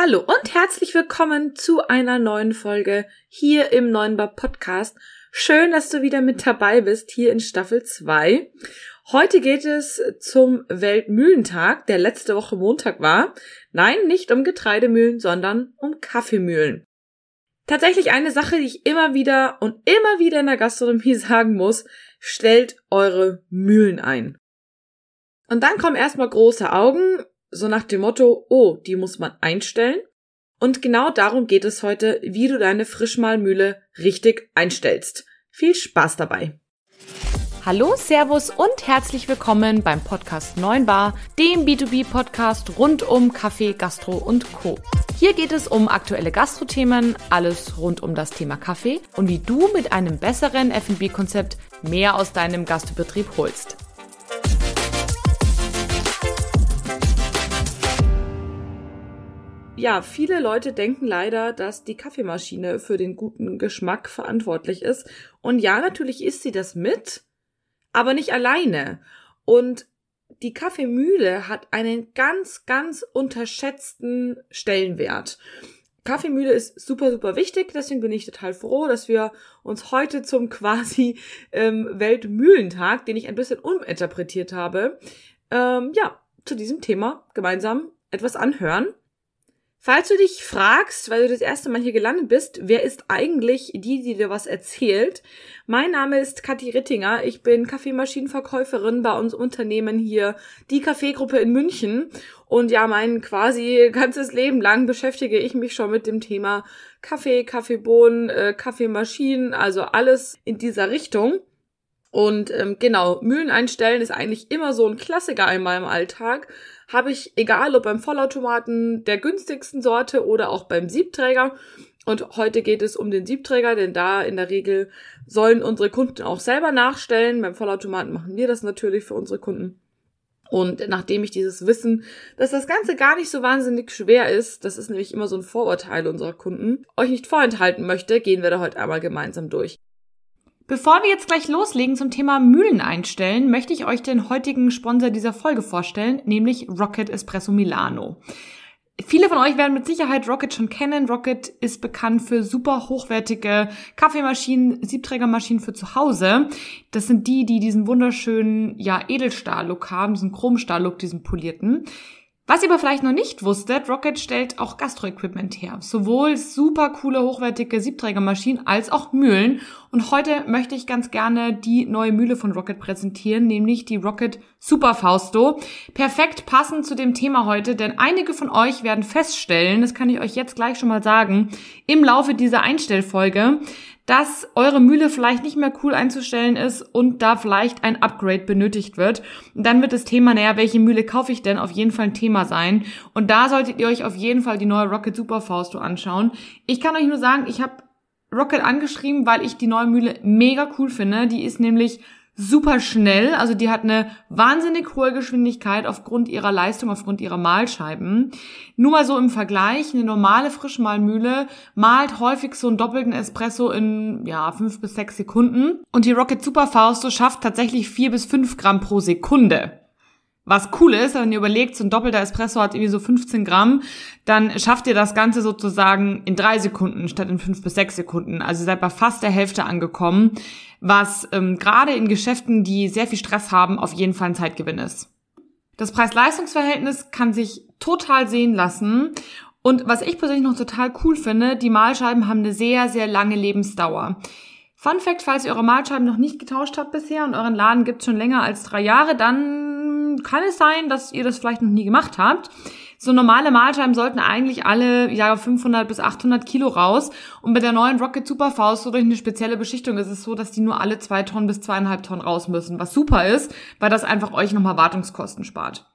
Hallo und herzlich willkommen zu einer neuen Folge hier im Neunbar Podcast. Schön, dass du wieder mit dabei bist hier in Staffel 2. Heute geht es zum Weltmühlentag, der letzte Woche Montag war. Nein, nicht um Getreidemühlen, sondern um Kaffeemühlen. Tatsächlich eine Sache, die ich immer wieder und immer wieder in der Gastronomie sagen muss, stellt eure Mühlen ein. Und dann kommen erstmal große Augen so nach dem Motto, oh, die muss man einstellen. Und genau darum geht es heute, wie du deine Frischmalmühle richtig einstellst. Viel Spaß dabei! Hallo, Servus und herzlich willkommen beim Podcast 9 Bar, dem B2B-Podcast rund um Kaffee, Gastro und Co. Hier geht es um aktuelle Gastrothemen, alles rund um das Thema Kaffee und wie du mit einem besseren F&B-Konzept mehr aus deinem Gastbetrieb holst. Ja, viele Leute denken leider, dass die Kaffeemaschine für den guten Geschmack verantwortlich ist. Und ja, natürlich ist sie das mit, aber nicht alleine. Und die Kaffeemühle hat einen ganz, ganz unterschätzten Stellenwert. Kaffeemühle ist super, super wichtig, deswegen bin ich total froh, dass wir uns heute zum quasi ähm, Weltmühlentag, den ich ein bisschen uminterpretiert habe, ähm, ja, zu diesem Thema gemeinsam etwas anhören. Falls du dich fragst, weil du das erste Mal hier gelandet bist, wer ist eigentlich die, die dir was erzählt? Mein Name ist Kathi Rittinger. Ich bin Kaffeemaschinenverkäuferin bei uns Unternehmen hier, die Kaffeegruppe in München. Und ja, mein quasi ganzes Leben lang beschäftige ich mich schon mit dem Thema Kaffee, Kaffeebohnen, äh, Kaffeemaschinen, also alles in dieser Richtung. Und ähm, genau, Mühlen einstellen ist eigentlich immer so ein Klassiker einmal im Alltag habe ich, egal ob beim Vollautomaten der günstigsten Sorte oder auch beim Siebträger. Und heute geht es um den Siebträger, denn da in der Regel sollen unsere Kunden auch selber nachstellen. Beim Vollautomaten machen wir das natürlich für unsere Kunden. Und nachdem ich dieses Wissen, dass das Ganze gar nicht so wahnsinnig schwer ist, das ist nämlich immer so ein Vorurteil unserer Kunden, euch nicht vorenthalten möchte, gehen wir da heute einmal gemeinsam durch. Bevor wir jetzt gleich loslegen zum Thema Mühlen einstellen, möchte ich euch den heutigen Sponsor dieser Folge vorstellen, nämlich Rocket Espresso Milano. Viele von euch werden mit Sicherheit Rocket schon kennen. Rocket ist bekannt für super hochwertige Kaffeemaschinen, Siebträgermaschinen für zu Hause. Das sind die, die diesen wunderschönen, ja, Edelstahl-Look haben, diesen Chromstahl-Look, diesen polierten. Was ihr aber vielleicht noch nicht wusstet, Rocket stellt auch Gastro-Equipment her. Sowohl super coole, hochwertige Siebträgermaschinen als auch Mühlen. Und heute möchte ich ganz gerne die neue Mühle von Rocket präsentieren, nämlich die Rocket Super Fausto. Perfekt passend zu dem Thema heute, denn einige von euch werden feststellen, das kann ich euch jetzt gleich schon mal sagen, im Laufe dieser Einstellfolge, dass eure Mühle vielleicht nicht mehr cool einzustellen ist und da vielleicht ein Upgrade benötigt wird. Und dann wird das Thema, naja, welche Mühle kaufe ich denn, auf jeden Fall ein Thema sein. Und da solltet ihr euch auf jeden Fall die neue Rocket Super Fausto anschauen. Ich kann euch nur sagen, ich habe Rocket angeschrieben, weil ich die neue Mühle mega cool finde. Die ist nämlich super schnell. Also die hat eine wahnsinnig hohe Geschwindigkeit aufgrund ihrer Leistung, aufgrund ihrer Mahlscheiben. Nur mal so im Vergleich, eine normale Frischmahlmühle malt häufig so einen doppelten Espresso in ja fünf bis sechs Sekunden. Und die Rocket Super Fausto schafft tatsächlich vier bis fünf Gramm pro Sekunde. Was cool ist, wenn ihr überlegt, so ein doppelter Espresso hat irgendwie so 15 Gramm, dann schafft ihr das Ganze sozusagen in drei Sekunden statt in fünf bis sechs Sekunden. Also seid bei fast der Hälfte angekommen, was ähm, gerade in Geschäften, die sehr viel Stress haben, auf jeden Fall ein Zeitgewinn ist. Das Preis-Leistungs-Verhältnis kann sich total sehen lassen. Und was ich persönlich noch total cool finde, die Mahlscheiben haben eine sehr, sehr lange Lebensdauer. Fun Fact, falls ihr eure Mahlscheiben noch nicht getauscht habt bisher und euren Laden gibt's schon länger als drei Jahre, dann kann es sein, dass ihr das vielleicht noch nie gemacht habt. So normale Mahlscheiben sollten eigentlich alle ja 500 bis 800 Kilo raus. Und bei der neuen Rocket Super Faust, so durch eine spezielle Beschichtung, ist es so, dass die nur alle zwei Tonnen bis zweieinhalb Tonnen raus müssen. Was super ist, weil das einfach euch nochmal Wartungskosten spart.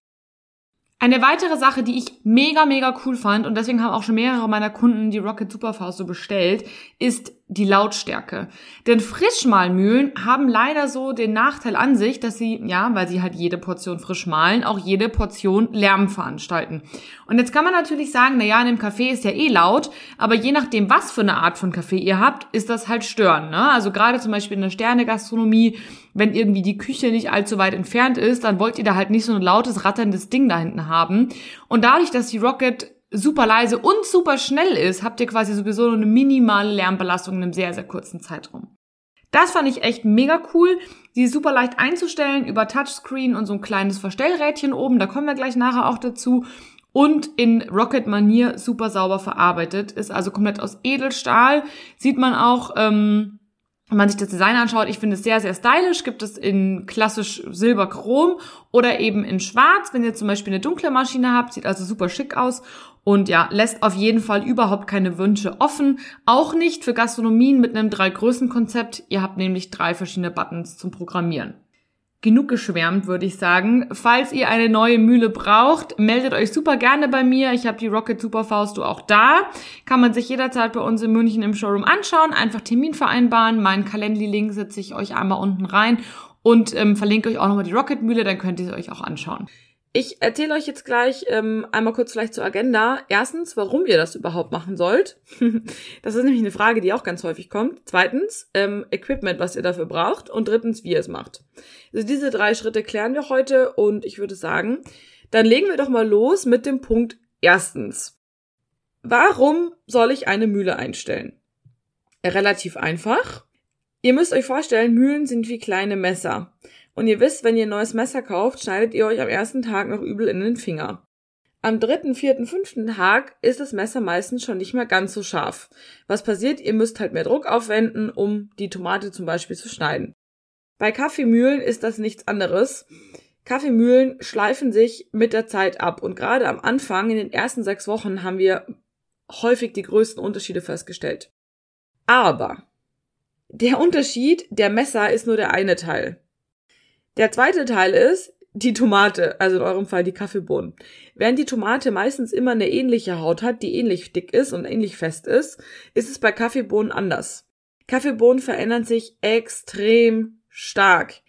Eine weitere Sache, die ich mega, mega cool fand, und deswegen haben auch schon mehrere meiner Kunden die Rocket Superfaust so bestellt, ist die Lautstärke. Denn Frischmalmühlen haben leider so den Nachteil an sich, dass sie, ja, weil sie halt jede Portion frisch mahlen, auch jede Portion Lärm veranstalten. Und jetzt kann man natürlich sagen, na ja, in dem Café ist ja eh laut, aber je nachdem, was für eine Art von Kaffee ihr habt, ist das halt störend. Ne? Also gerade zum Beispiel in der Sternegastronomie, wenn irgendwie die Küche nicht allzu weit entfernt ist, dann wollt ihr da halt nicht so ein lautes, ratterndes Ding da hinten haben. Und dadurch, dass die Rocket super leise und super schnell ist, habt ihr quasi sowieso nur eine minimale Lärmbelastung in einem sehr, sehr kurzen Zeitraum. Das fand ich echt mega cool. Sie ist super leicht einzustellen über Touchscreen und so ein kleines Verstellrädchen oben. Da kommen wir gleich nachher auch dazu. Und in Rocket-Manier super sauber verarbeitet. Ist also komplett aus Edelstahl. Sieht man auch, ähm, wenn man sich das Design anschaut, ich finde es sehr, sehr stylisch. Gibt es in klassisch Silberchrom oder eben in Schwarz. Wenn ihr zum Beispiel eine dunkle Maschine habt, sieht also super schick aus. Und ja, lässt auf jeden Fall überhaupt keine Wünsche offen. Auch nicht für Gastronomien mit einem Drei-Größen-Konzept. Ihr habt nämlich drei verschiedene Buttons zum Programmieren. Genug geschwärmt, würde ich sagen. Falls ihr eine neue Mühle braucht, meldet euch super gerne bei mir. Ich habe die Rocket Superfaust auch da. Kann man sich jederzeit bei uns in München im Showroom anschauen. Einfach Termin vereinbaren. Meinen Calendly-Link setze ich euch einmal unten rein und ähm, verlinke euch auch nochmal die Rocket Mühle, dann könnt ihr sie euch auch anschauen. Ich erzähle euch jetzt gleich ähm, einmal kurz vielleicht zur Agenda. Erstens, warum ihr das überhaupt machen sollt. das ist nämlich eine Frage, die auch ganz häufig kommt. Zweitens, ähm, Equipment, was ihr dafür braucht. Und drittens, wie ihr es macht. Also diese drei Schritte klären wir heute und ich würde sagen, dann legen wir doch mal los mit dem Punkt erstens. Warum soll ich eine Mühle einstellen? Relativ einfach. Ihr müsst euch vorstellen, Mühlen sind wie kleine Messer. Und ihr wisst, wenn ihr ein neues Messer kauft, schneidet ihr euch am ersten Tag noch übel in den Finger. Am dritten, vierten, fünften Tag ist das Messer meistens schon nicht mehr ganz so scharf. Was passiert? Ihr müsst halt mehr Druck aufwenden, um die Tomate zum Beispiel zu schneiden. Bei Kaffeemühlen ist das nichts anderes. Kaffeemühlen schleifen sich mit der Zeit ab und gerade am Anfang, in den ersten sechs Wochen, haben wir häufig die größten Unterschiede festgestellt. Aber der Unterschied der Messer ist nur der eine Teil. Der zweite Teil ist die Tomate, also in eurem Fall die Kaffeebohnen. Während die Tomate meistens immer eine ähnliche Haut hat, die ähnlich dick ist und ähnlich fest ist, ist es bei Kaffeebohnen anders. Kaffeebohnen verändern sich extrem stark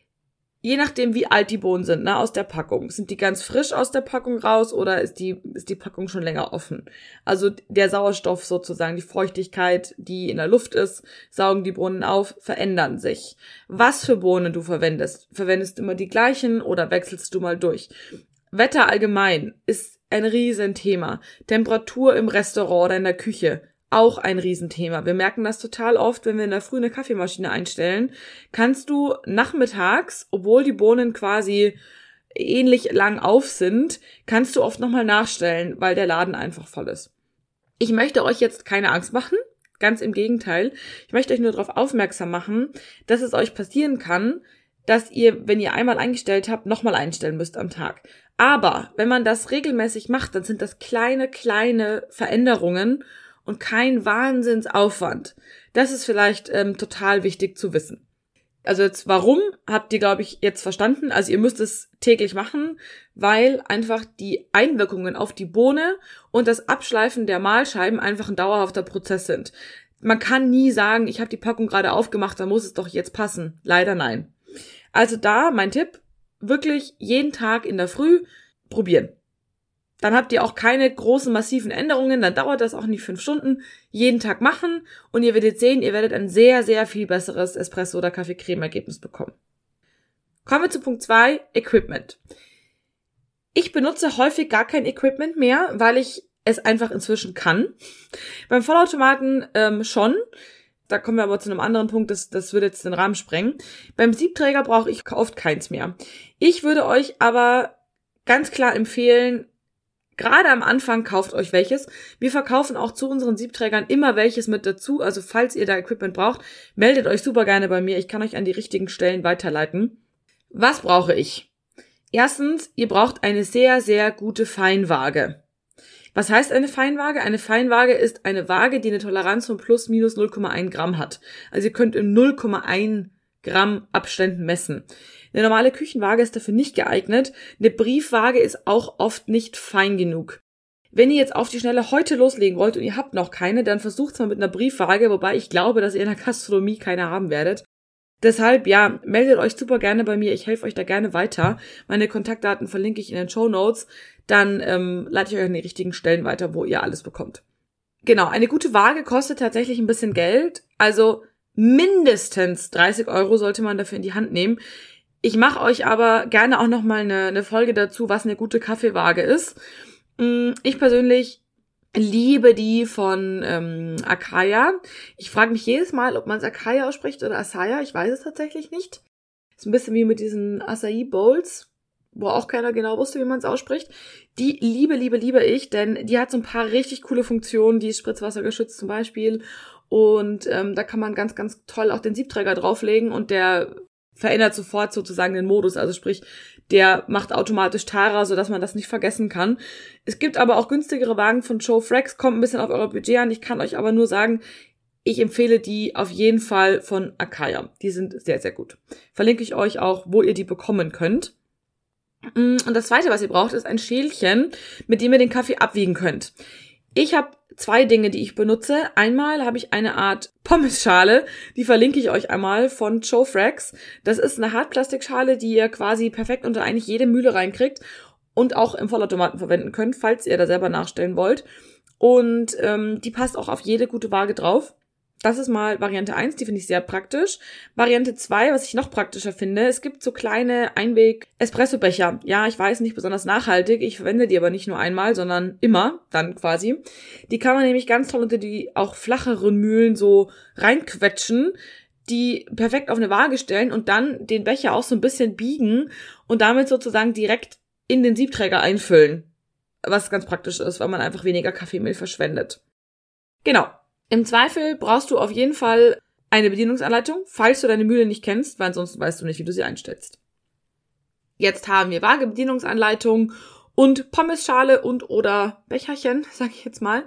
je nachdem, wie alt die Bohnen sind, ne, aus der Packung. Sind die ganz frisch aus der Packung raus oder ist die, ist die Packung schon länger offen? Also der Sauerstoff sozusagen, die Feuchtigkeit, die in der Luft ist, saugen die Bohnen auf, verändern sich. Was für Bohnen du verwendest? Verwendest du immer die gleichen oder wechselst du mal durch? Wetter allgemein ist ein Riesenthema. Temperatur im Restaurant oder in der Küche auch ein Riesenthema. Wir merken das total oft, wenn wir in der Früh eine Kaffeemaschine einstellen. Kannst du nachmittags, obwohl die Bohnen quasi ähnlich lang auf sind, kannst du oft nochmal nachstellen, weil der Laden einfach voll ist. Ich möchte euch jetzt keine Angst machen. Ganz im Gegenteil. Ich möchte euch nur darauf aufmerksam machen, dass es euch passieren kann, dass ihr, wenn ihr einmal eingestellt habt, nochmal einstellen müsst am Tag. Aber wenn man das regelmäßig macht, dann sind das kleine, kleine Veränderungen und kein Wahnsinnsaufwand. Das ist vielleicht ähm, total wichtig zu wissen. Also jetzt warum habt ihr, glaube ich, jetzt verstanden? Also ihr müsst es täglich machen, weil einfach die Einwirkungen auf die Bohne und das Abschleifen der Mahlscheiben einfach ein dauerhafter Prozess sind. Man kann nie sagen, ich habe die Packung gerade aufgemacht, da muss es doch jetzt passen. Leider nein. Also da mein Tipp, wirklich jeden Tag in der Früh probieren. Dann habt ihr auch keine großen, massiven Änderungen, dann dauert das auch nicht fünf Stunden. Jeden Tag machen und ihr werdet sehen, ihr werdet ein sehr, sehr viel besseres Espresso- oder Kaffee-Creme-Ergebnis bekommen. Kommen wir zu Punkt zwei: Equipment. Ich benutze häufig gar kein Equipment mehr, weil ich es einfach inzwischen kann. Beim Vollautomaten ähm, schon. Da kommen wir aber zu einem anderen Punkt, das, das würde jetzt den Rahmen sprengen. Beim Siebträger brauche ich oft keins mehr. Ich würde euch aber ganz klar empfehlen, Gerade am Anfang kauft euch welches. Wir verkaufen auch zu unseren Siebträgern immer welches mit dazu. Also falls ihr da Equipment braucht, meldet euch super gerne bei mir. Ich kann euch an die richtigen Stellen weiterleiten. Was brauche ich? Erstens, ihr braucht eine sehr, sehr gute Feinwaage. Was heißt eine Feinwaage? Eine Feinwaage ist eine Waage, die eine Toleranz von plus minus 0,1 Gramm hat. Also ihr könnt in 0,1 Gramm Abständen messen. Eine normale Küchenwaage ist dafür nicht geeignet. Eine Briefwaage ist auch oft nicht fein genug. Wenn ihr jetzt auf die Schnelle heute loslegen wollt und ihr habt noch keine, dann versucht's mal mit einer Briefwaage, wobei ich glaube, dass ihr in der Gastronomie keine haben werdet. Deshalb, ja, meldet euch super gerne bei mir. Ich helfe euch da gerne weiter. Meine Kontaktdaten verlinke ich in den Show Notes. Dann ähm, leite ich euch an die richtigen Stellen weiter, wo ihr alles bekommt. Genau, eine gute Waage kostet tatsächlich ein bisschen Geld. Also mindestens 30 Euro sollte man dafür in die Hand nehmen. Ich mache euch aber gerne auch noch mal eine, eine Folge dazu, was eine gute Kaffeewaage ist. Mm, ich persönlich liebe die von ähm, Akaya. Ich frage mich jedes Mal, ob man es Akaya ausspricht oder Asaya. Ich weiß es tatsächlich nicht. Ist ein bisschen wie mit diesen Acai Bowls, wo auch keiner genau wusste, wie man es ausspricht. Die liebe, liebe, liebe ich, denn die hat so ein paar richtig coole Funktionen. Die ist spritzwassergeschützt zum Beispiel. Und ähm, da kann man ganz, ganz toll auch den Siebträger drauflegen und der verändert sofort sozusagen den Modus. Also sprich, der macht automatisch Tara, sodass man das nicht vergessen kann. Es gibt aber auch günstigere Wagen von Joe Frax, kommt ein bisschen auf euer Budget an. Ich kann euch aber nur sagen, ich empfehle die auf jeden Fall von Akaya. Die sind sehr, sehr gut. Verlinke ich euch auch, wo ihr die bekommen könnt. Mm, und das zweite, was ihr braucht, ist ein Schälchen, mit dem ihr den Kaffee abwiegen könnt. Ich habe zwei Dinge, die ich benutze. Einmal habe ich eine Art Pommesschale, die verlinke ich euch einmal von Frax. Das ist eine Hartplastikschale, die ihr quasi perfekt unter eigentlich jede Mühle reinkriegt und auch im Vollautomaten verwenden könnt, falls ihr da selber nachstellen wollt. Und ähm, die passt auch auf jede gute Waage drauf. Das ist mal Variante 1, die finde ich sehr praktisch. Variante 2, was ich noch praktischer finde, es gibt so kleine Einweg-Espresso-Becher. Ja, ich weiß, nicht besonders nachhaltig, ich verwende die aber nicht nur einmal, sondern immer, dann quasi. Die kann man nämlich ganz toll unter die auch flacheren Mühlen so reinquetschen, die perfekt auf eine Waage stellen und dann den Becher auch so ein bisschen biegen und damit sozusagen direkt in den Siebträger einfüllen. Was ganz praktisch ist, weil man einfach weniger Kaffeemehl verschwendet. Genau, im Zweifel brauchst du auf jeden Fall eine Bedienungsanleitung, falls du deine Mühle nicht kennst, weil ansonsten weißt du nicht, wie du sie einstellst. Jetzt haben wir vage Bedienungsanleitung und Pommesschale und oder Becherchen, sag ich jetzt mal.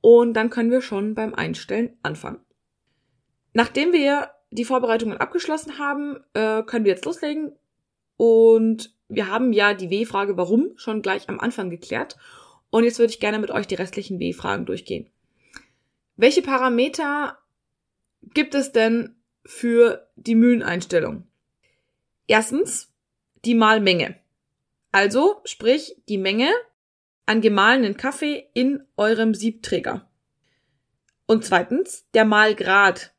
Und dann können wir schon beim Einstellen anfangen. Nachdem wir die Vorbereitungen abgeschlossen haben, äh, können wir jetzt loslegen. Und wir haben ja die W-Frage warum schon gleich am Anfang geklärt. Und jetzt würde ich gerne mit euch die restlichen W-Fragen durchgehen. Welche Parameter gibt es denn für die Mühleneinstellung? Erstens die Mahlmenge. Also sprich die Menge an gemahlenen Kaffee in eurem Siebträger. Und zweitens der Mahlgrad.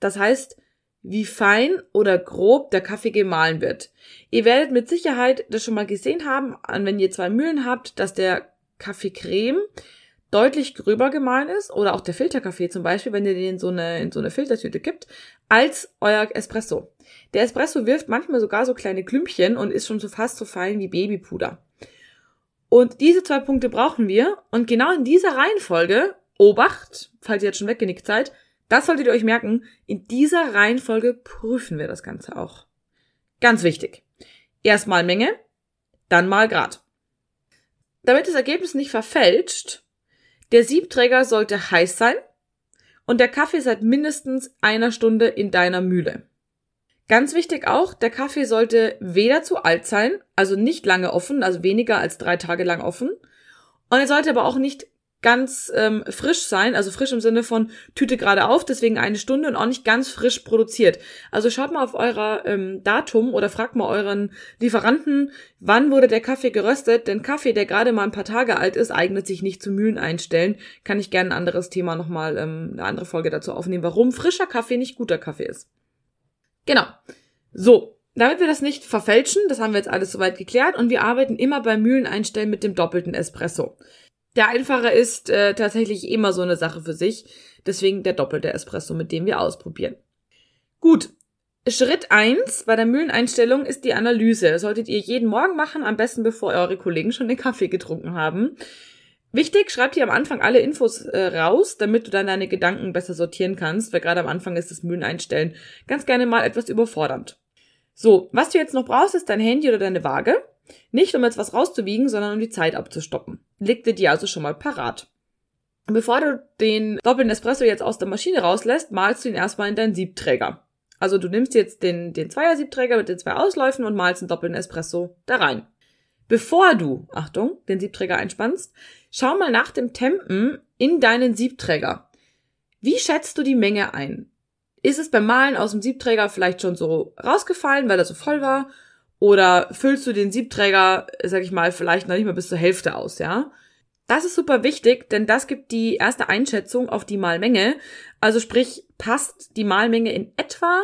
Das heißt, wie fein oder grob der Kaffee gemahlen wird. Ihr werdet mit Sicherheit das schon mal gesehen haben, wenn ihr zwei Mühlen habt, dass der Kaffeecreme deutlich gröber gemahlen ist, oder auch der Filterkaffee zum Beispiel, wenn ihr den in so eine, in so eine Filtertüte kippt, als euer Espresso. Der Espresso wirft manchmal sogar so kleine Klümpchen und ist schon so fast so fein wie Babypuder. Und diese zwei Punkte brauchen wir. Und genau in dieser Reihenfolge, Obacht, falls ihr jetzt schon weggenickt seid, das solltet ihr euch merken, in dieser Reihenfolge prüfen wir das Ganze auch. Ganz wichtig. Erstmal Menge, dann mal Grad. Damit das Ergebnis nicht verfälscht, der Siebträger sollte heiß sein und der Kaffee seit mindestens einer Stunde in deiner Mühle. Ganz wichtig auch, der Kaffee sollte weder zu alt sein, also nicht lange offen, also weniger als drei Tage lang offen, und er sollte aber auch nicht ganz ähm, frisch sein, also frisch im Sinne von Tüte gerade auf, deswegen eine Stunde und auch nicht ganz frisch produziert. Also schaut mal auf eurer ähm, Datum oder fragt mal euren Lieferanten, wann wurde der Kaffee geröstet, denn Kaffee, der gerade mal ein paar Tage alt ist, eignet sich nicht zu Mühlen einstellen. Kann ich gerne ein anderes Thema nochmal, ähm, eine andere Folge dazu aufnehmen, warum frischer Kaffee nicht guter Kaffee ist. Genau. So, damit wir das nicht verfälschen, das haben wir jetzt alles soweit geklärt und wir arbeiten immer beim Mühlen einstellen mit dem doppelten Espresso. Der Einfache ist äh, tatsächlich immer so eine Sache für sich. Deswegen der doppelte Espresso, mit dem wir ausprobieren. Gut. Schritt eins bei der Mühleneinstellung ist die Analyse. Solltet ihr jeden Morgen machen, am besten bevor eure Kollegen schon den Kaffee getrunken haben. Wichtig, schreibt ihr am Anfang alle Infos äh, raus, damit du dann deine Gedanken besser sortieren kannst, weil gerade am Anfang ist das Mühleneinstellen ganz gerne mal etwas überfordernd. So, was du jetzt noch brauchst, ist dein Handy oder deine Waage. Nicht um jetzt was rauszuwiegen, sondern um die Zeit abzustoppen. Leg dir die also schon mal parat. Bevor du den doppelten Espresso jetzt aus der Maschine rauslässt, malst du ihn erstmal in deinen Siebträger. Also du nimmst jetzt den, den Zweier-Siebträger mit den zwei Ausläufen und malst den doppelten Espresso da rein. Bevor du, Achtung, den Siebträger einspannst, schau mal nach dem Tempen in deinen Siebträger. Wie schätzt du die Menge ein? Ist es beim Malen aus dem Siebträger vielleicht schon so rausgefallen, weil er so voll war? Oder füllst du den Siebträger, sag ich mal, vielleicht noch nicht mal bis zur Hälfte aus, ja? Das ist super wichtig, denn das gibt die erste Einschätzung auf die Malmenge. Also sprich, passt die Malmenge in etwa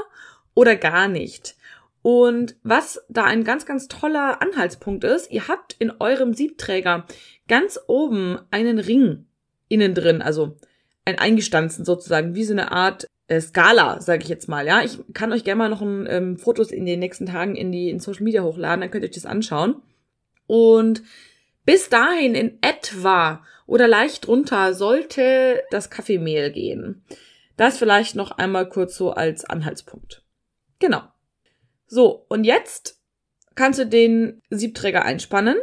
oder gar nicht. Und was da ein ganz, ganz toller Anhaltspunkt ist, ihr habt in eurem Siebträger ganz oben einen Ring. innen drin, also ein eingestanzen sozusagen, wie so eine Art Skala, sage ich jetzt mal. Ja, ich kann euch gerne mal noch ein ähm, Fotos in den nächsten Tagen in die in Social Media hochladen, dann könnt ihr euch das anschauen. Und bis dahin in etwa oder leicht drunter sollte das Kaffeemehl gehen. Das vielleicht noch einmal kurz so als Anhaltspunkt. Genau. So, und jetzt kannst du den Siebträger einspannen,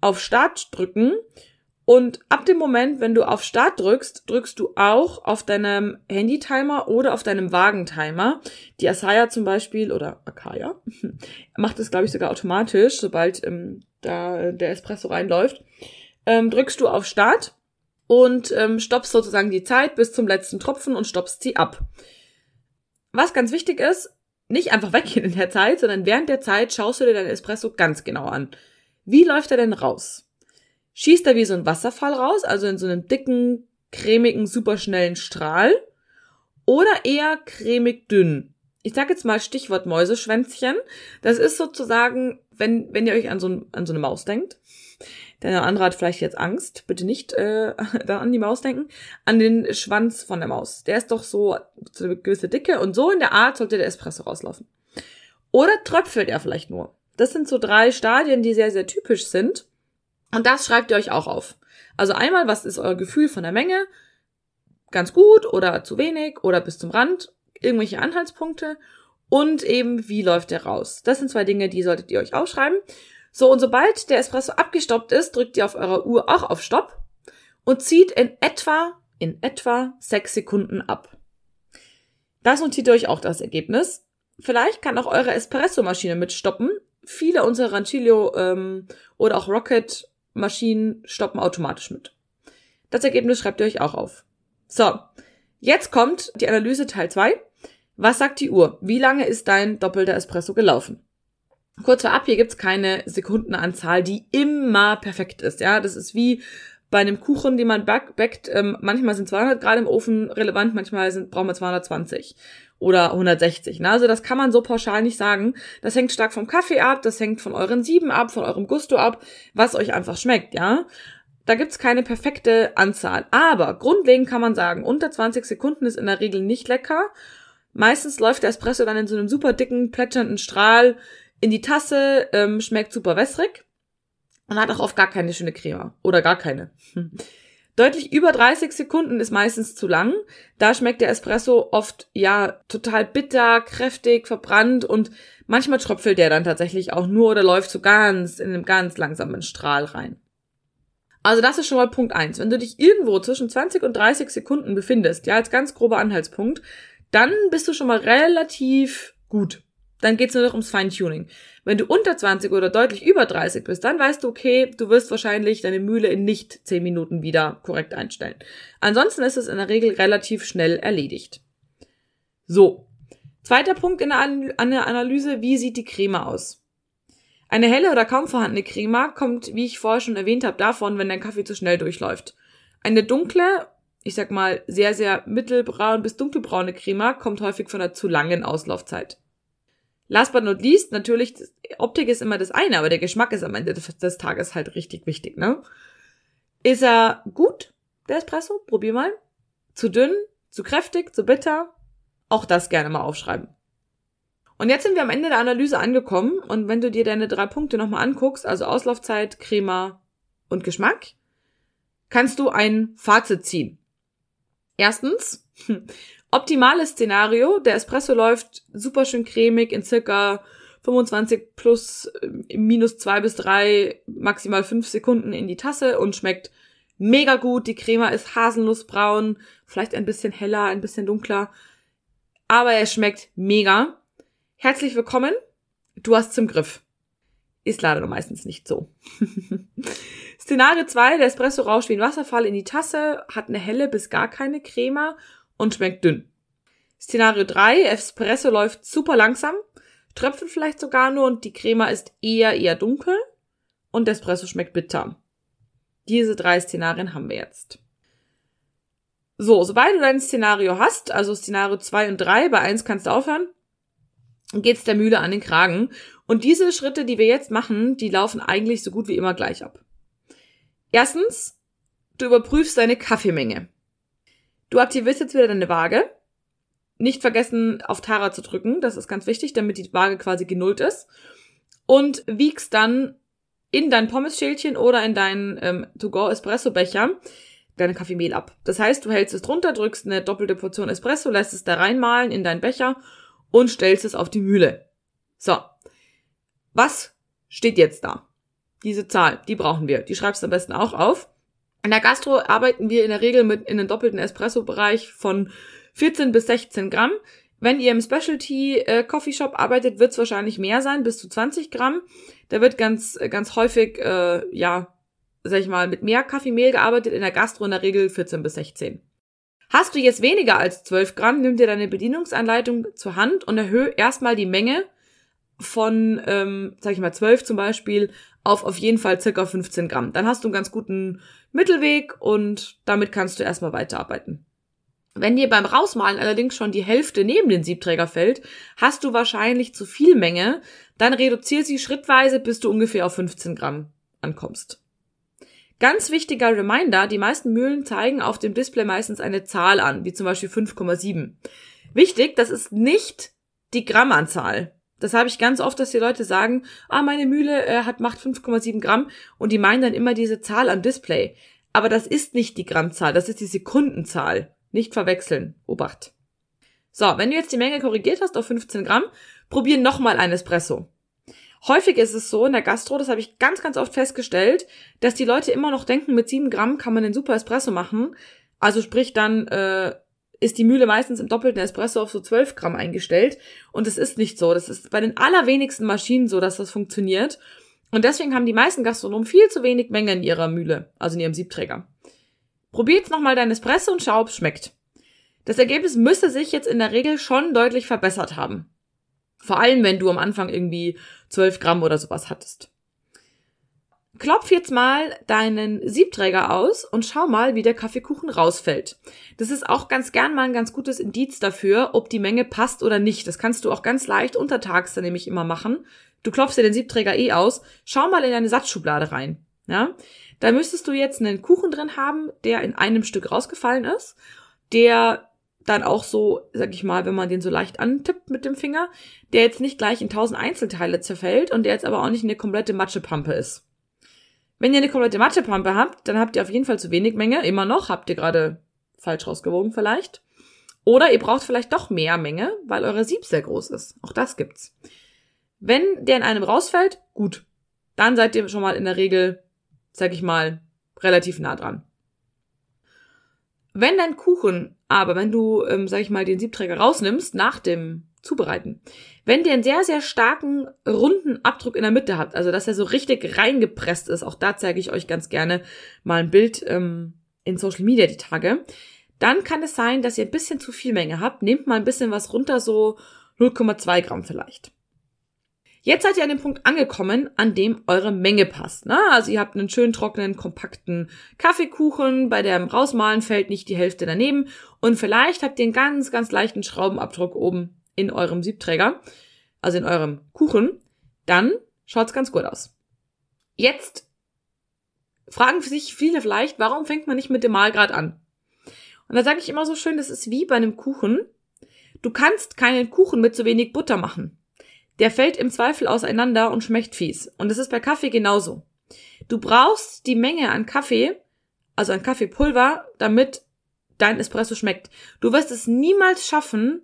auf Start drücken und ab dem Moment, wenn du auf Start drückst, drückst du auch auf deinem Handy-Timer oder auf deinem Wagentimer. Die Asaya zum Beispiel oder Akaya macht es, glaube ich, sogar automatisch, sobald ähm, da der Espresso reinläuft. Ähm, drückst du auf Start und ähm, stoppst sozusagen die Zeit bis zum letzten Tropfen und stoppst sie ab. Was ganz wichtig ist, nicht einfach weggehen in der Zeit, sondern während der Zeit schaust du dir deinen Espresso ganz genau an. Wie läuft er denn raus? Schießt er wie so ein Wasserfall raus, also in so einem dicken, cremigen, superschnellen Strahl? Oder eher cremig dünn? Ich sag jetzt mal Stichwort Mäuseschwänzchen. Das ist sozusagen, wenn, wenn ihr euch an so, an so eine Maus denkt. Der andere hat vielleicht jetzt Angst. Bitte nicht äh, dann an die Maus denken. An den Schwanz von der Maus. Der ist doch so, so eine gewisse Dicke und so in der Art sollte der Espresso rauslaufen. Oder tröpfelt er vielleicht nur. Das sind so drei Stadien, die sehr, sehr typisch sind. Und das schreibt ihr euch auch auf. Also einmal, was ist euer Gefühl von der Menge? Ganz gut oder zu wenig oder bis zum Rand? Irgendwelche Anhaltspunkte? Und eben, wie läuft der raus? Das sind zwei Dinge, die solltet ihr euch aufschreiben. So, und sobald der Espresso abgestoppt ist, drückt ihr auf eurer Uhr auch auf Stopp und zieht in etwa, in etwa sechs Sekunden ab. Das notiert ihr euch auch das Ergebnis. Vielleicht kann auch eure Espresso-Maschine mitstoppen. Viele unserer Rancilio ähm, oder auch Rocket-Maschinen stoppen automatisch mit. Das Ergebnis schreibt ihr euch auch auf. So, jetzt kommt die Analyse Teil 2. Was sagt die Uhr? Wie lange ist dein doppelter Espresso gelaufen? Kurz vorab, hier gibt's keine Sekundenanzahl, die immer perfekt ist. Ja, das ist wie bei einem Kuchen, den man backt. Ähm, manchmal sind 200 Grad im Ofen relevant, manchmal sind, brauchen wir 220 oder 160. Ne? Also das kann man so pauschal nicht sagen. Das hängt stark vom Kaffee ab, das hängt von euren Sieben ab, von eurem Gusto ab, was euch einfach schmeckt, ja. Da gibt's keine perfekte Anzahl. Aber grundlegend kann man sagen, unter 20 Sekunden ist in der Regel nicht lecker. Meistens läuft der Espresso dann in so einem super dicken, plätschernden Strahl in die Tasse, ähm, schmeckt super wässrig und hat auch oft gar keine schöne Creme. Oder gar keine. Deutlich über 30 Sekunden ist meistens zu lang. Da schmeckt der Espresso oft, ja, total bitter, kräftig, verbrannt und manchmal tröpfelt der dann tatsächlich auch nur oder läuft so ganz in einem ganz langsamen Strahl rein. Also das ist schon mal Punkt eins. Wenn du dich irgendwo zwischen 20 und 30 Sekunden befindest, ja, als ganz grober Anhaltspunkt, dann bist du schon mal relativ gut. Dann geht's nur noch ums Feintuning. Wenn du unter 20 oder deutlich über 30 bist, dann weißt du, okay, du wirst wahrscheinlich deine Mühle in nicht 10 Minuten wieder korrekt einstellen. Ansonsten ist es in der Regel relativ schnell erledigt. So. Zweiter Punkt in der, Analyse, wie sieht die Creme aus? Eine helle oder kaum vorhandene Creme kommt, wie ich vorher schon erwähnt habe, davon, wenn dein Kaffee zu schnell durchläuft. Eine dunkle, ich sag mal sehr, sehr mittelbraun bis dunkelbraune Creme kommt häufig von einer zu langen Auslaufzeit. Last but not least, natürlich, Optik ist immer das eine, aber der Geschmack ist am Ende des Tages halt richtig wichtig, ne? Ist er gut, der Espresso? Probier mal. Zu dünn, zu kräftig, zu bitter? Auch das gerne mal aufschreiben. Und jetzt sind wir am Ende der Analyse angekommen und wenn du dir deine drei Punkte nochmal anguckst, also Auslaufzeit, Crema und Geschmack, kannst du ein Fazit ziehen. Erstens, Optimales Szenario, der Espresso läuft super schön cremig in circa 25 plus äh, minus zwei bis drei, maximal fünf Sekunden in die Tasse und schmeckt mega gut. Die Creme ist haselnussbraun, vielleicht ein bisschen heller, ein bisschen dunkler. Aber er schmeckt mega. Herzlich willkommen. Du hast zum Griff. Ist leider meistens nicht so. Szenario 2, der Espresso rauscht wie ein Wasserfall in die Tasse, hat eine helle bis gar keine Creme und schmeckt dünn. Szenario 3, Espresso läuft super langsam, tröpfelt vielleicht sogar nur und die Crema ist eher, eher dunkel und Espresso schmeckt bitter. Diese drei Szenarien haben wir jetzt. So, sobald du dein Szenario hast, also Szenario 2 und 3, bei 1 kannst du aufhören, geht's der Mühle an den Kragen. Und diese Schritte, die wir jetzt machen, die laufen eigentlich so gut wie immer gleich ab. Erstens, du überprüfst deine Kaffeemenge. Du aktivierst jetzt wieder deine Waage. Nicht vergessen, auf Tara zu drücken. Das ist ganz wichtig, damit die Waage quasi genullt ist. Und wiegst dann in dein Pommesschälchen oder in deinen ähm, To-Go-Espresso-Becher deine Kaffeemehl ab. Das heißt, du hältst es drunter, drückst eine doppelte Portion Espresso, lässt es da reinmalen in deinen Becher und stellst es auf die Mühle. So. Was steht jetzt da? Diese Zahl, die brauchen wir. Die schreibst du am besten auch auf. In der Gastro arbeiten wir in der Regel mit in einem doppelten Espresso-Bereich von 14 bis 16 Gramm. Wenn ihr im Specialty äh, Coffee Shop arbeitet, wird es wahrscheinlich mehr sein, bis zu 20 Gramm. Da wird ganz, ganz häufig, äh, ja, sag ich mal, mit mehr Kaffeemehl gearbeitet, in der Gastro in der Regel 14 bis 16. Hast du jetzt weniger als 12 Gramm, nimm dir deine Bedienungsanleitung zur Hand und erhöhe erstmal die Menge von, ähm, sag ich mal, 12 zum Beispiel auf auf jeden Fall circa 15 Gramm. Dann hast du einen ganz guten Mittelweg und damit kannst du erstmal weiterarbeiten. Wenn dir beim Rausmalen allerdings schon die Hälfte neben den Siebträger fällt, hast du wahrscheinlich zu viel Menge, dann reduziere sie schrittweise, bis du ungefähr auf 15 Gramm ankommst. Ganz wichtiger Reminder, die meisten Mühlen zeigen auf dem Display meistens eine Zahl an, wie zum Beispiel 5,7. Wichtig, das ist nicht die Grammanzahl. Das habe ich ganz oft, dass die Leute sagen, ah, meine Mühle äh, hat macht 5,7 Gramm und die meinen dann immer diese Zahl am Display. Aber das ist nicht die Grammzahl, das ist die Sekundenzahl. Nicht verwechseln. Obacht. So, wenn du jetzt die Menge korrigiert hast auf 15 Gramm, probier nochmal ein Espresso. Häufig ist es so in der Gastro, das habe ich ganz, ganz oft festgestellt, dass die Leute immer noch denken, mit 7 Gramm kann man den super Espresso machen. Also sprich dann äh, ist die Mühle meistens im doppelten Espresso auf so 12 Gramm eingestellt. Und es ist nicht so. Das ist bei den allerwenigsten Maschinen so, dass das funktioniert. Und deswegen haben die meisten Gastronomen viel zu wenig Menge in ihrer Mühle, also in ihrem Siebträger. Probier jetzt nochmal dein Espresso und schau, ob es schmeckt. Das Ergebnis müsste sich jetzt in der Regel schon deutlich verbessert haben. Vor allem, wenn du am Anfang irgendwie 12 Gramm oder sowas hattest. Klopf jetzt mal deinen Siebträger aus und schau mal, wie der Kaffeekuchen rausfällt. Das ist auch ganz gern mal ein ganz gutes Indiz dafür, ob die Menge passt oder nicht. Das kannst du auch ganz leicht untertags dann nämlich immer machen. Du klopfst dir den Siebträger eh aus. Schau mal in deine Satzschublade rein. Ja? Da müsstest du jetzt einen Kuchen drin haben, der in einem Stück rausgefallen ist, der dann auch so, sag ich mal, wenn man den so leicht antippt mit dem Finger, der jetzt nicht gleich in tausend Einzelteile zerfällt und der jetzt aber auch nicht eine komplette Matschepampe ist. Wenn ihr eine komplette Matschepampe habt, dann habt ihr auf jeden Fall zu wenig Menge. Immer noch. Habt ihr gerade falsch rausgewogen vielleicht. Oder ihr braucht vielleicht doch mehr Menge, weil eure Sieb sehr groß ist. Auch das gibt's. Wenn der in einem rausfällt, gut. Dann seid ihr schon mal in der Regel, sag ich mal, relativ nah dran. Wenn dein Kuchen, aber wenn du, ähm, sag ich mal, den Siebträger rausnimmst nach dem zubereiten. Wenn ihr einen sehr, sehr starken, runden Abdruck in der Mitte habt, also dass er so richtig reingepresst ist, auch da zeige ich euch ganz gerne mal ein Bild ähm, in Social Media die Tage, dann kann es sein, dass ihr ein bisschen zu viel Menge habt. Nehmt mal ein bisschen was runter, so 0,2 Gramm vielleicht. Jetzt seid ihr an dem Punkt angekommen, an dem eure Menge passt. Ne? Also ihr habt einen schön trockenen, kompakten Kaffeekuchen, bei dem Rausmalen fällt nicht die Hälfte daneben und vielleicht habt ihr einen ganz, ganz leichten Schraubenabdruck oben in eurem Siebträger, also in eurem Kuchen, dann schaut's ganz gut aus. Jetzt fragen sich viele vielleicht, warum fängt man nicht mit dem Mahlgrad an? Und da sage ich immer so schön, das ist wie bei einem Kuchen. Du kannst keinen Kuchen mit zu wenig Butter machen. Der fällt im Zweifel auseinander und schmeckt fies. Und das ist bei Kaffee genauso. Du brauchst die Menge an Kaffee, also an Kaffeepulver, damit dein Espresso schmeckt. Du wirst es niemals schaffen,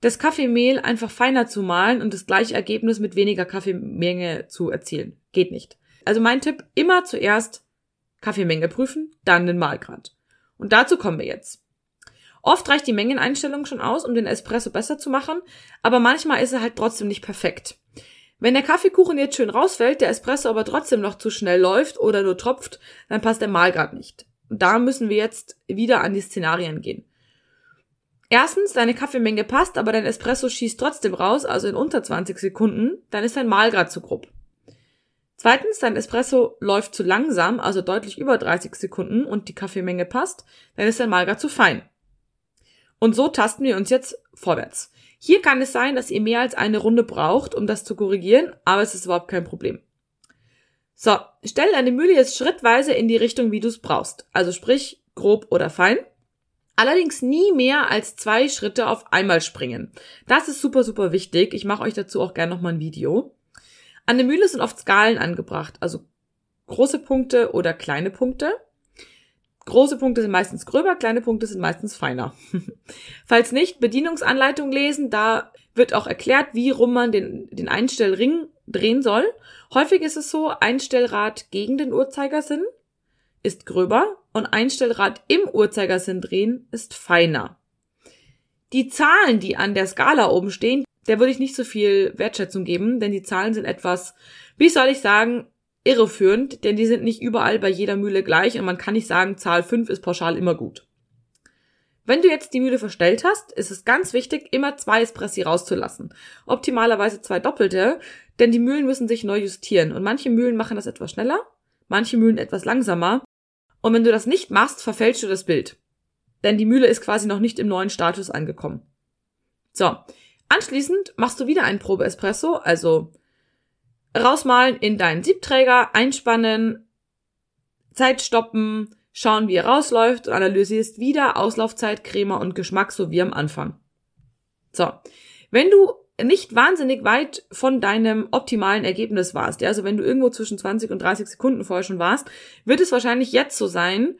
das Kaffeemehl einfach feiner zu mahlen und das gleiche Ergebnis mit weniger Kaffeemenge zu erzielen. Geht nicht. Also mein Tipp, immer zuerst Kaffeemenge prüfen, dann den Mahlgrad. Und dazu kommen wir jetzt. Oft reicht die Mengeneinstellung schon aus, um den Espresso besser zu machen, aber manchmal ist er halt trotzdem nicht perfekt. Wenn der Kaffeekuchen jetzt schön rausfällt, der Espresso aber trotzdem noch zu schnell läuft oder nur tropft, dann passt der Mahlgrad nicht. Und da müssen wir jetzt wieder an die Szenarien gehen. Erstens, deine Kaffeemenge passt, aber dein Espresso schießt trotzdem raus, also in unter 20 Sekunden, dann ist dein Mahlgrad zu grob. Zweitens, dein Espresso läuft zu langsam, also deutlich über 30 Sekunden und die Kaffeemenge passt, dann ist dein Mahlgrad zu fein. Und so tasten wir uns jetzt vorwärts. Hier kann es sein, dass ihr mehr als eine Runde braucht, um das zu korrigieren, aber es ist überhaupt kein Problem. So, stell deine Mühle jetzt schrittweise in die Richtung, wie du es brauchst. Also sprich grob oder fein. Allerdings nie mehr als zwei Schritte auf einmal springen. Das ist super, super wichtig. Ich mache euch dazu auch gerne nochmal ein Video. An der Mühle sind oft Skalen angebracht, also große Punkte oder kleine Punkte. Große Punkte sind meistens gröber, kleine Punkte sind meistens feiner. Falls nicht, Bedienungsanleitung lesen, da wird auch erklärt, wie rum man den, den Einstellring drehen soll. Häufig ist es so, Einstellrad gegen den Uhrzeigersinn ist gröber und Einstellrad im Uhrzeigersinn drehen ist feiner. Die Zahlen, die an der Skala oben stehen, der würde ich nicht so viel Wertschätzung geben, denn die Zahlen sind etwas, wie soll ich sagen, irreführend, denn die sind nicht überall bei jeder Mühle gleich und man kann nicht sagen, Zahl 5 ist pauschal immer gut. Wenn du jetzt die Mühle verstellt hast, ist es ganz wichtig, immer zwei Espressi rauszulassen. Optimalerweise zwei doppelte, denn die Mühlen müssen sich neu justieren und manche Mühlen machen das etwas schneller, manche Mühlen etwas langsamer. Und wenn du das nicht machst, verfälschst du das Bild. Denn die Mühle ist quasi noch nicht im neuen Status angekommen. So. Anschließend machst du wieder einen Probe-Espresso, also rausmalen in deinen Siebträger, einspannen, Zeit stoppen, schauen, wie er rausläuft und analysierst wieder Auslaufzeit, Crema und Geschmack, so wie am Anfang. So. Wenn du nicht wahnsinnig weit von deinem optimalen Ergebnis warst, ja, also wenn du irgendwo zwischen 20 und 30 Sekunden vorher schon warst, wird es wahrscheinlich jetzt so sein,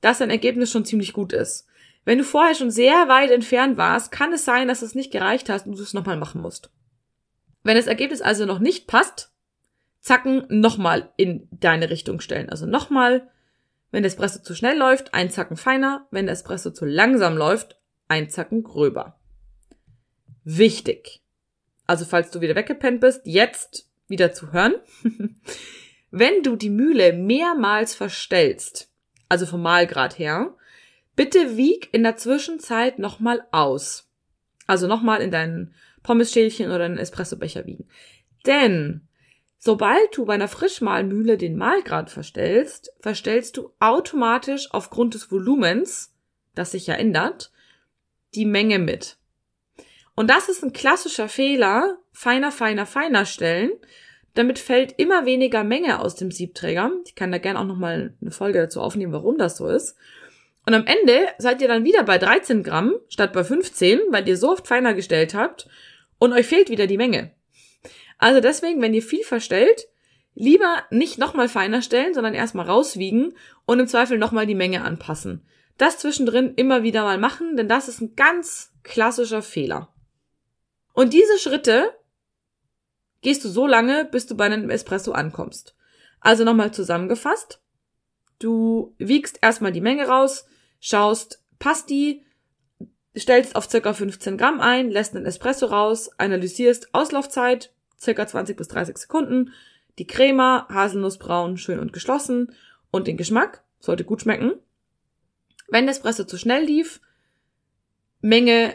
dass dein Ergebnis schon ziemlich gut ist. Wenn du vorher schon sehr weit entfernt warst, kann es sein, dass es nicht gereicht hast und du es nochmal machen musst. Wenn das Ergebnis also noch nicht passt, zacken, nochmal in deine Richtung stellen. Also nochmal, wenn der Espresso zu schnell läuft, ein Zacken feiner. Wenn der Espresso zu langsam läuft, ein Zacken gröber. Wichtig. Also falls du wieder weggepennt bist, jetzt wieder zu hören. wenn du die Mühle mehrmals verstellst, also vom Mahlgrad her, bitte wieg in der Zwischenzeit nochmal aus. Also nochmal in deinen Pommesschälchen oder einen Espressobecher wiegen. Denn Sobald du bei einer Frischmahlmühle den Mahlgrad verstellst, verstellst du automatisch aufgrund des Volumens, das sich ja ändert, die Menge mit. Und das ist ein klassischer Fehler, feiner, feiner, feiner stellen. Damit fällt immer weniger Menge aus dem Siebträger. Ich kann da gerne auch nochmal eine Folge dazu aufnehmen, warum das so ist. Und am Ende seid ihr dann wieder bei 13 Gramm statt bei 15, weil ihr so oft feiner gestellt habt und euch fehlt wieder die Menge. Also deswegen, wenn ihr viel verstellt, lieber nicht nochmal feiner stellen, sondern erstmal rauswiegen und im Zweifel nochmal die Menge anpassen. Das zwischendrin immer wieder mal machen, denn das ist ein ganz klassischer Fehler. Und diese Schritte gehst du so lange, bis du bei einem Espresso ankommst. Also nochmal zusammengefasst. Du wiegst erstmal die Menge raus, schaust, passt die, stellst auf circa 15 Gramm ein, lässt einen Espresso raus, analysierst Auslaufzeit, circa 20 bis 30 Sekunden. Die Crema, Haselnussbraun, schön und geschlossen. Und den Geschmack, sollte gut schmecken. Wenn der Espresso zu schnell lief, Menge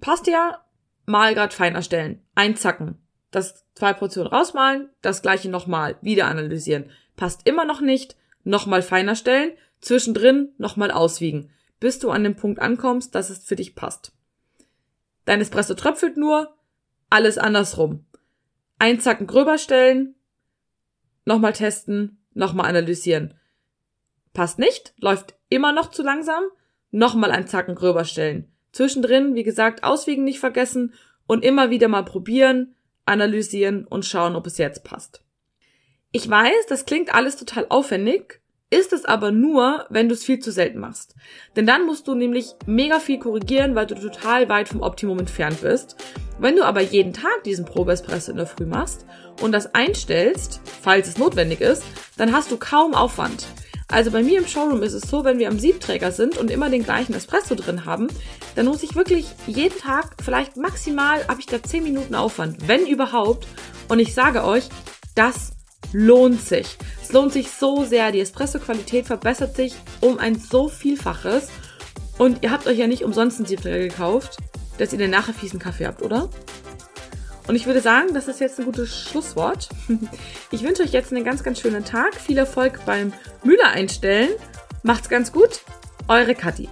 passt ja, Mahlgrad fein erstellen. Einzacken. Das zwei Portionen rausmalen, das gleiche nochmal, wieder analysieren. Passt immer noch nicht, nochmal feiner stellen, zwischendrin nochmal auswiegen, bis du an dem Punkt ankommst, dass es für dich passt. Dein Espresso tröpfelt nur, alles andersrum. Ein Zacken gröber stellen, nochmal testen, nochmal analysieren. Passt nicht, läuft immer noch zu langsam, nochmal ein Zacken gröber stellen. Zwischendrin, wie gesagt, auswiegen nicht vergessen und immer wieder mal probieren, analysieren und schauen, ob es jetzt passt. Ich weiß, das klingt alles total aufwendig, ist es aber nur, wenn du es viel zu selten machst. Denn dann musst du nämlich mega viel korrigieren, weil du total weit vom Optimum entfernt bist. Wenn du aber jeden Tag diesen Probe-Espresso in der Früh machst und das einstellst, falls es notwendig ist, dann hast du kaum Aufwand. Also bei mir im Showroom ist es so, wenn wir am Siebträger sind und immer den gleichen Espresso drin haben, dann muss ich wirklich jeden Tag, vielleicht maximal, habe ich da 10 Minuten Aufwand, wenn überhaupt. Und ich sage euch, das lohnt sich. Es lohnt sich so sehr. Die Espresso-Qualität verbessert sich um ein so Vielfaches. Und ihr habt euch ja nicht umsonst einen Siebträger gekauft, dass ihr den nachher fiesen Kaffee habt, oder? Und ich würde sagen, das ist jetzt ein gutes Schlusswort. Ich wünsche euch jetzt einen ganz, ganz schönen Tag. Viel Erfolg beim Müller einstellen. Macht's ganz gut. Eure Kathi.